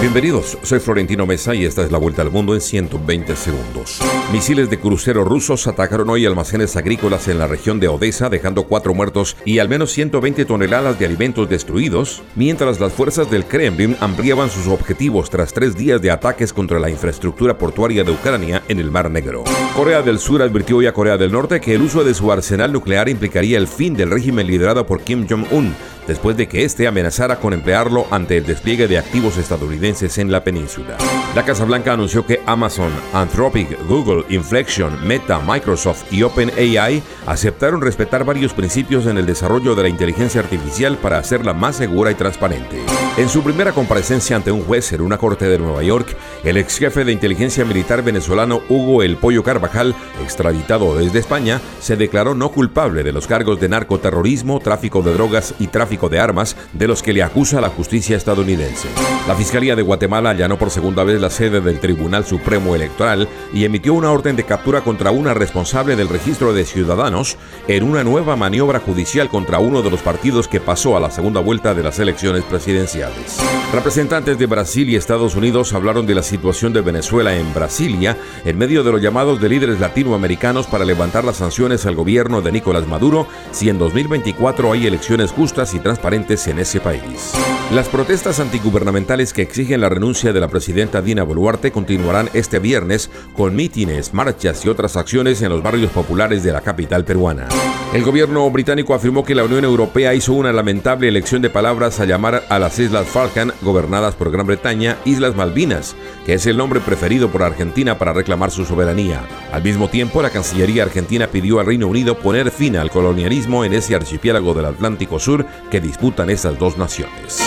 Bienvenidos, soy Florentino Mesa y esta es la vuelta al mundo en 120 segundos. Misiles de crucero rusos atacaron hoy almacenes agrícolas en la región de Odessa, dejando cuatro muertos y al menos 120 toneladas de alimentos destruidos, mientras las fuerzas del Kremlin ampliaban sus objetivos tras tres días de ataques contra la infraestructura portuaria de Ucrania en el Mar Negro. Corea del Sur advirtió hoy a Corea del Norte que el uso de su arsenal nuclear implicaría el fin del régimen liderado por Kim Jong-un, después de que éste amenazara con emplearlo ante el despliegue de activos estadounidenses en la península. La Casa Blanca anunció que Amazon, Anthropic, Google, Inflection, Meta, Microsoft y OpenAI aceptaron respetar varios principios en el desarrollo de la inteligencia artificial para hacerla más segura y transparente. En su primera comparecencia ante un juez en una corte de Nueva York, el ex jefe de inteligencia militar venezolano Hugo El Pollo Carvajal, extraditado desde España, se declaró no culpable de los cargos de narcoterrorismo, tráfico de drogas y tráfico de armas de los que le acusa la justicia estadounidense. La Fiscalía de Guatemala allanó por segunda vez la sede del Tribunal Supremo Electoral y emitió una orden de captura contra una responsable del registro de ciudadanos en una nueva maniobra judicial contra uno de los partidos que pasó a la segunda vuelta de las elecciones presidenciales. Representantes de Brasil y Estados Unidos hablaron de la situación de Venezuela en Brasilia en medio de los llamados de líderes latinoamericanos para levantar las sanciones al gobierno de Nicolás Maduro si en 2024 hay elecciones justas y transparentes en ese país. Las protestas antigubernamentales que exigen la renuncia de la presidenta Dina Boluarte continuarán este viernes con mítines, marchas y otras acciones en los barrios populares de la capital peruana. El gobierno británico afirmó que la Unión Europea hizo una lamentable elección de palabras a llamar a las Islas Falkland, gobernadas por Gran Bretaña, Islas Malvinas, que es el nombre preferido por Argentina para reclamar su soberanía. Al mismo tiempo, la Cancillería argentina pidió al Reino Unido poner fin al colonialismo en ese archipiélago del Atlántico Sur que disputan esas dos naciones.